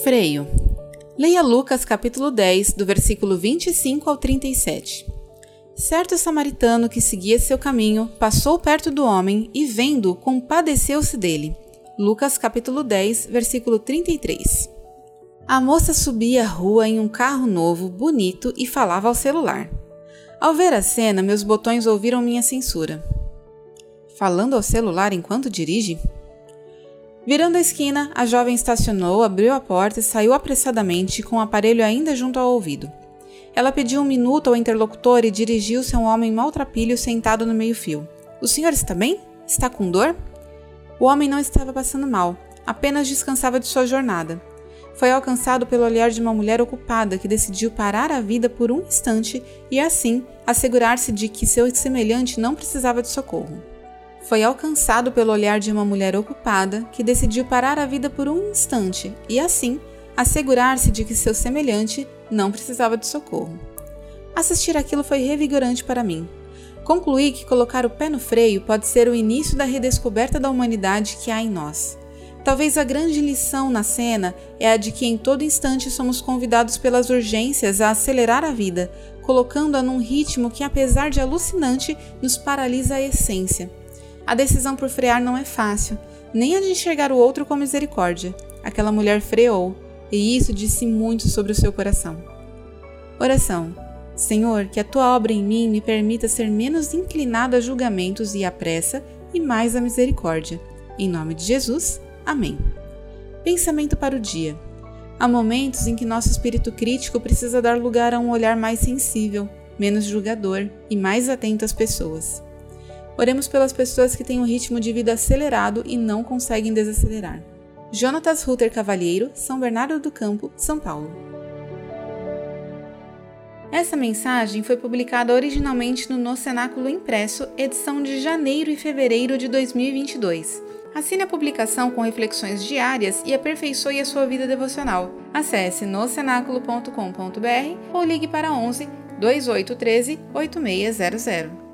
Freio. Leia Lucas capítulo 10, do versículo 25 ao 37. Certo samaritano que seguia seu caminho passou perto do homem e, vendo, compadeceu-se dele. Lucas capítulo 10, versículo 33. A moça subia a rua em um carro novo, bonito e falava ao celular. Ao ver a cena, meus botões ouviram minha censura. Falando ao celular enquanto dirige? Virando a esquina, a jovem estacionou, abriu a porta e saiu apressadamente, com o aparelho ainda junto ao ouvido. Ela pediu um minuto ao interlocutor e dirigiu-se a um homem maltrapilho sentado no meio-fio. O senhor está bem? Está com dor? O homem não estava passando mal, apenas descansava de sua jornada. Foi alcançado pelo olhar de uma mulher ocupada que decidiu parar a vida por um instante e, assim, assegurar-se de que seu semelhante não precisava de socorro foi alcançado pelo olhar de uma mulher ocupada que decidiu parar a vida por um instante e, assim, assegurar-se de que seu semelhante não precisava de socorro. Assistir aquilo foi revigorante para mim. Concluí que colocar o pé no freio pode ser o início da redescoberta da humanidade que há em nós. Talvez a grande lição na cena é a de que em todo instante somos convidados pelas urgências a acelerar a vida, colocando-a num ritmo que, apesar de alucinante, nos paralisa a essência. A decisão por frear não é fácil, nem a de enxergar o outro com misericórdia. Aquela mulher freou, e isso disse muito sobre o seu coração. Oração. Senhor, que a tua obra em mim me permita ser menos inclinado a julgamentos e à pressa e mais à misericórdia. Em nome de Jesus. Amém. Pensamento para o dia. Há momentos em que nosso espírito crítico precisa dar lugar a um olhar mais sensível, menos julgador e mais atento às pessoas. Oremos pelas pessoas que têm um ritmo de vida acelerado e não conseguem desacelerar. Jonatas Rutter Cavalheiro, São Bernardo do Campo, São Paulo. Essa mensagem foi publicada originalmente no No Cenáculo Impresso, edição de janeiro e fevereiro de 2022. Assine a publicação com reflexões diárias e aperfeiçoe a sua vida devocional. Acesse nocenáculo.com.br ou ligue para 11 2813 8600.